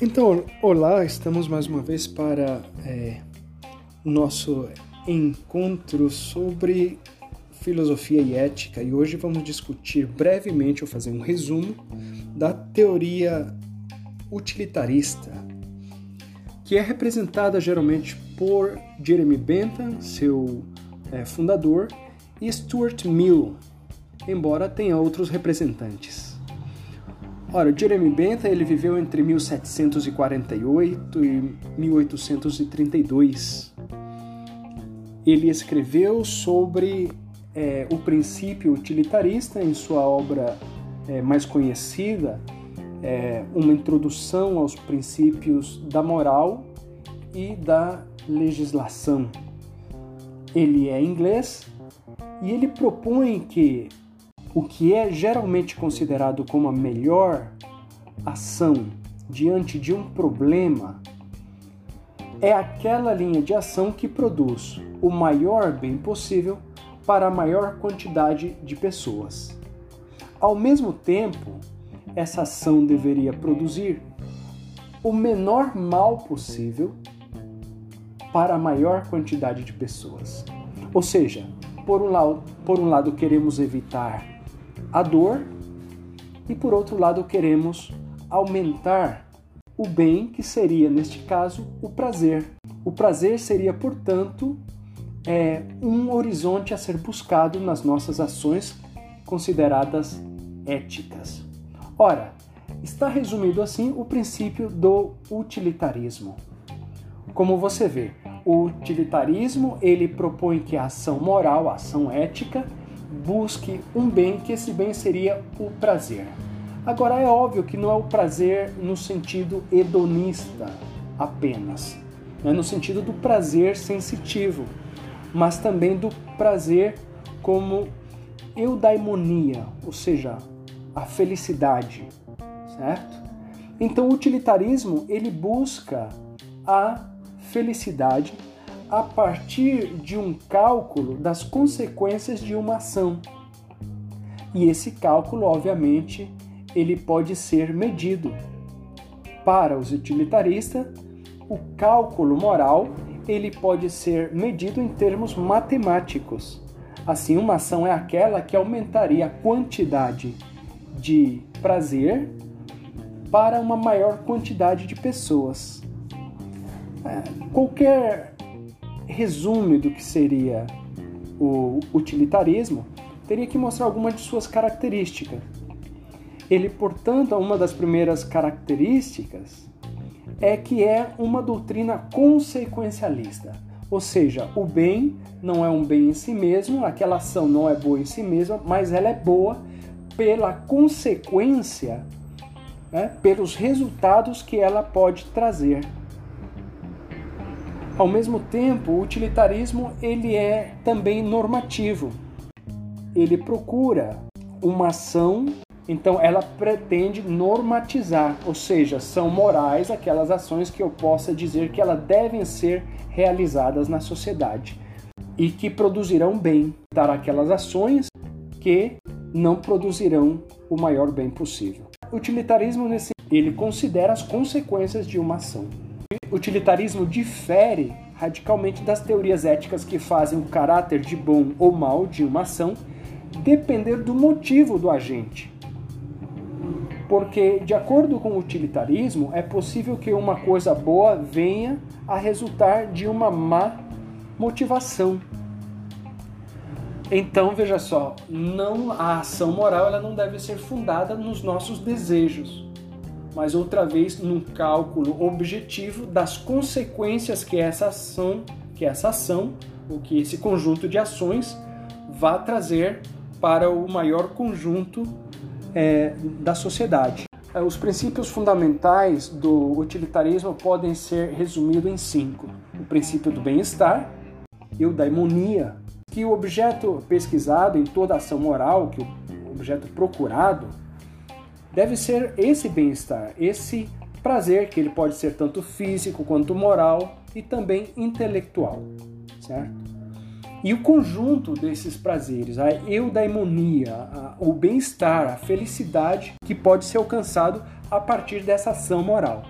Então, olá, estamos mais uma vez para é, nosso encontro sobre filosofia e ética. E hoje vamos discutir brevemente ou fazer um resumo da teoria utilitarista, que é representada geralmente por Jeremy Bentham, seu é, fundador, e Stuart Mill, embora tenha outros representantes. Ora, Jeremy Bentham ele viveu entre 1748 e 1832. Ele escreveu sobre é, o princípio utilitarista em sua obra é, mais conhecida, é, uma introdução aos princípios da moral e da legislação. Ele é inglês e ele propõe que o que é geralmente considerado como a melhor ação diante de um problema é aquela linha de ação que produz o maior bem possível para a maior quantidade de pessoas. Ao mesmo tempo, essa ação deveria produzir o menor mal possível para a maior quantidade de pessoas. Ou seja, por um lado, por um lado queremos evitar a dor e por outro lado queremos aumentar o bem, que seria neste caso o prazer. O prazer seria, portanto, é, um horizonte a ser buscado nas nossas ações consideradas éticas. Ora, está resumido assim o princípio do utilitarismo. Como você vê, o utilitarismo ele propõe que a ação moral, a ação ética, busque um bem, que esse bem seria o prazer. Agora é óbvio que não é o prazer no sentido hedonista apenas, é no sentido do prazer sensitivo, mas também do prazer como eudaimonia, ou seja, a felicidade, certo? Então o utilitarismo ele busca a felicidade a partir de um cálculo das consequências de uma ação. E esse cálculo, obviamente, ele pode ser medido. Para os utilitaristas, o cálculo moral ele pode ser medido em termos matemáticos. Assim, uma ação é aquela que aumentaria a quantidade de prazer para uma maior quantidade de pessoas. Qualquer resumo do que seria o utilitarismo teria que mostrar alguma de suas características. Ele, portanto, uma das primeiras características é que é uma doutrina consequencialista, ou seja, o bem não é um bem em si mesmo, aquela ação não é boa em si mesma, mas ela é boa pela consequência, né, pelos resultados que ela pode trazer. Ao mesmo tempo, o utilitarismo ele é também normativo. Ele procura uma ação, então ela pretende normatizar, ou seja, são morais aquelas ações que eu possa dizer que elas devem ser realizadas na sociedade e que produzirão bem, dar aquelas ações que não produzirão o maior bem possível. O utilitarismo nesse ele considera as consequências de uma ação. Utilitarismo difere radicalmente das teorias éticas que fazem o caráter de bom ou mal de uma ação depender do motivo do agente. Porque, de acordo com o utilitarismo, é possível que uma coisa boa venha a resultar de uma má motivação. Então, veja só, não a ação moral ela não deve ser fundada nos nossos desejos, mas outra vez num cálculo objetivo das consequências que essa ação, que essa ação, ou que esse conjunto de ações vá trazer para o maior conjunto é, da sociedade. É, os princípios fundamentais do utilitarismo podem ser resumidos em cinco: o princípio do bem-estar, eudaimonia, que o objeto pesquisado em toda ação moral, que o objeto procurado, deve ser esse bem-estar, esse prazer que ele pode ser tanto físico quanto moral e também intelectual, certo? E o conjunto desses prazeres, a eudaimonia, a, o bem-estar, a felicidade que pode ser alcançado a partir dessa ação moral.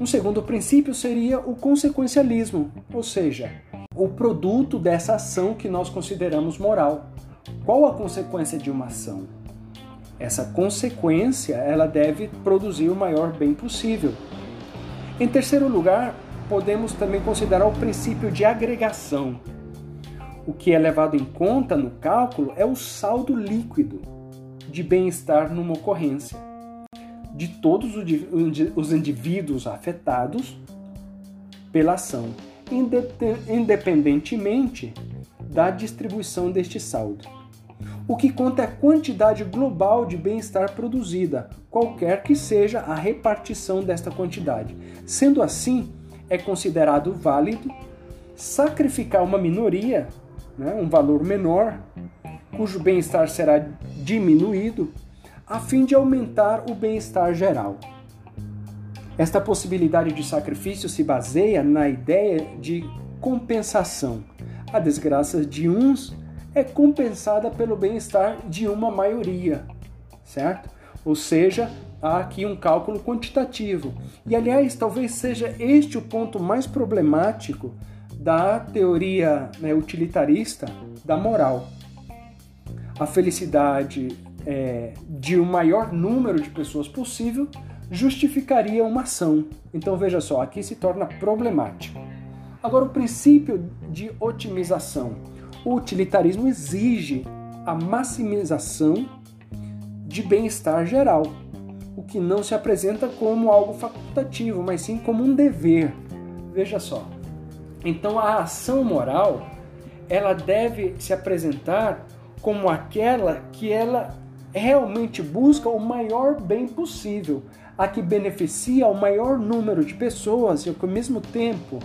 Um segundo princípio seria o consequencialismo, ou seja, o produto dessa ação que nós consideramos moral. Qual a consequência de uma ação? Essa consequência, ela deve produzir o maior bem possível. Em terceiro lugar, podemos também considerar o princípio de agregação, o que é levado em conta no cálculo é o saldo líquido de bem-estar numa ocorrência de todos os indivíduos afetados pela ação, independentemente da distribuição deste saldo. O que conta é a quantidade global de bem-estar produzida, qualquer que seja a repartição desta quantidade. Sendo assim, é considerado válido sacrificar uma minoria né, um valor menor, cujo bem-estar será diminuído, a fim de aumentar o bem-estar geral. Esta possibilidade de sacrifício se baseia na ideia de compensação. A desgraça de uns é compensada pelo bem-estar de uma maioria, certo? Ou seja, há aqui um cálculo quantitativo. E aliás, talvez seja este o ponto mais problemático da teoria né, utilitarista da moral. A felicidade é, de um maior número de pessoas possível justificaria uma ação. Então veja só, aqui se torna problemático. Agora, o princípio de otimização. O utilitarismo exige a maximização de bem-estar geral, o que não se apresenta como algo facultativo, mas sim como um dever. Veja só, então a ação moral, ela deve se apresentar como aquela que ela realmente busca o maior bem possível, a que beneficia o maior número de pessoas e ao mesmo tempo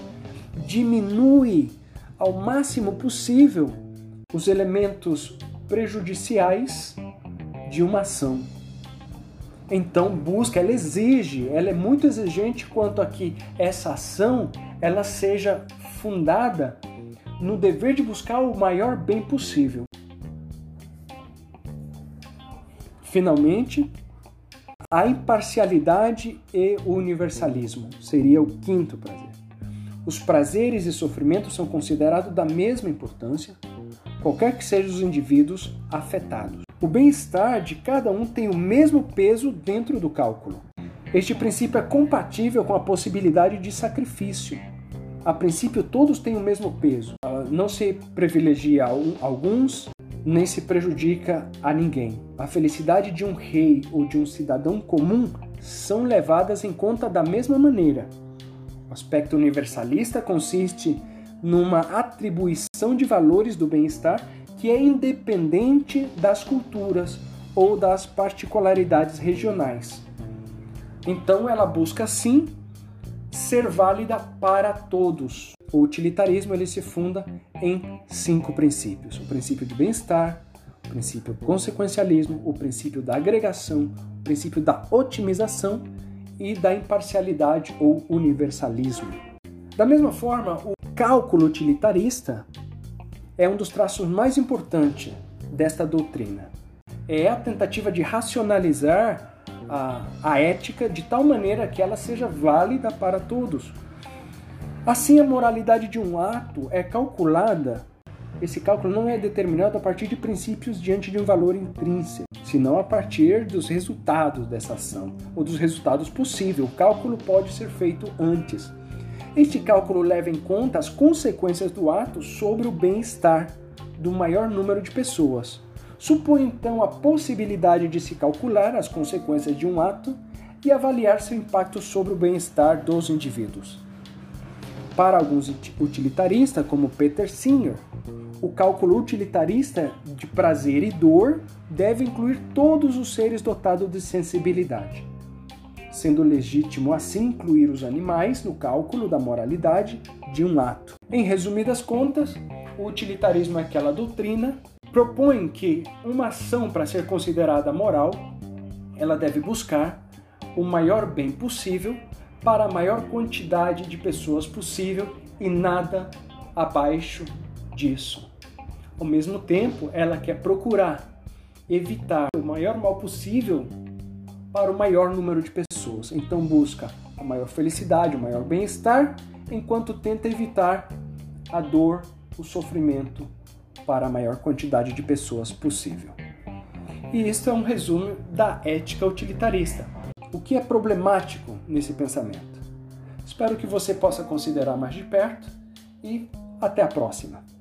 diminui ao máximo possível os elementos prejudiciais de uma ação. Então busca, ela exige, ela é muito exigente quanto a que essa ação ela seja fundada no dever de buscar o maior bem possível. Finalmente, a imparcialidade e o universalismo seria o quinto prazer. Os prazeres e sofrimentos são considerados da mesma importância, qualquer que sejam os indivíduos afetados. O bem-estar de cada um tem o mesmo peso dentro do cálculo. Este princípio é compatível com a possibilidade de sacrifício a princípio todos têm o mesmo peso. Ah, não se privilegia alguns, nem se prejudica a ninguém. A felicidade de um rei ou de um cidadão comum são levadas em conta da mesma maneira. Aspecto universalista consiste numa atribuição de valores do bem-estar que é independente das culturas ou das particularidades regionais. Então ela busca sim ser válida para todos. O utilitarismo ele se funda em cinco princípios: o princípio de bem-estar, o princípio do consequencialismo, o princípio da agregação, o princípio da otimização e da imparcialidade ou universalismo. Da mesma forma, o cálculo utilitarista é um dos traços mais importantes desta doutrina. É a tentativa de racionalizar a, a ética de tal maneira que ela seja válida para todos. Assim, a moralidade de um ato é calculada, esse cálculo não é determinado a partir de princípios diante de um valor intrínseco, senão a partir dos resultados dessa ação, ou dos resultados possíveis. O cálculo pode ser feito antes. Este cálculo leva em conta as consequências do ato sobre o bem-estar do maior número de pessoas. Supõe então a possibilidade de se calcular as consequências de um ato e avaliar seu impacto sobre o bem-estar dos indivíduos. Para alguns utilitaristas, como Peter Singer, o cálculo utilitarista de prazer e dor deve incluir todos os seres dotados de sensibilidade, sendo legítimo assim incluir os animais no cálculo da moralidade de um ato. Em resumidas contas, o utilitarismo é aquela doutrina propõe que uma ação para ser considerada moral, ela deve buscar o maior bem possível para a maior quantidade de pessoas possível e nada abaixo disso. Ao mesmo tempo, ela quer procurar evitar o maior mal possível para o maior número de pessoas. Então busca a maior felicidade, o maior bem-estar, enquanto tenta evitar a dor, o sofrimento para a maior quantidade de pessoas possível. E isso é um resumo da ética utilitarista. O que é problemático nesse pensamento? Espero que você possa considerar mais de perto e até a próxima.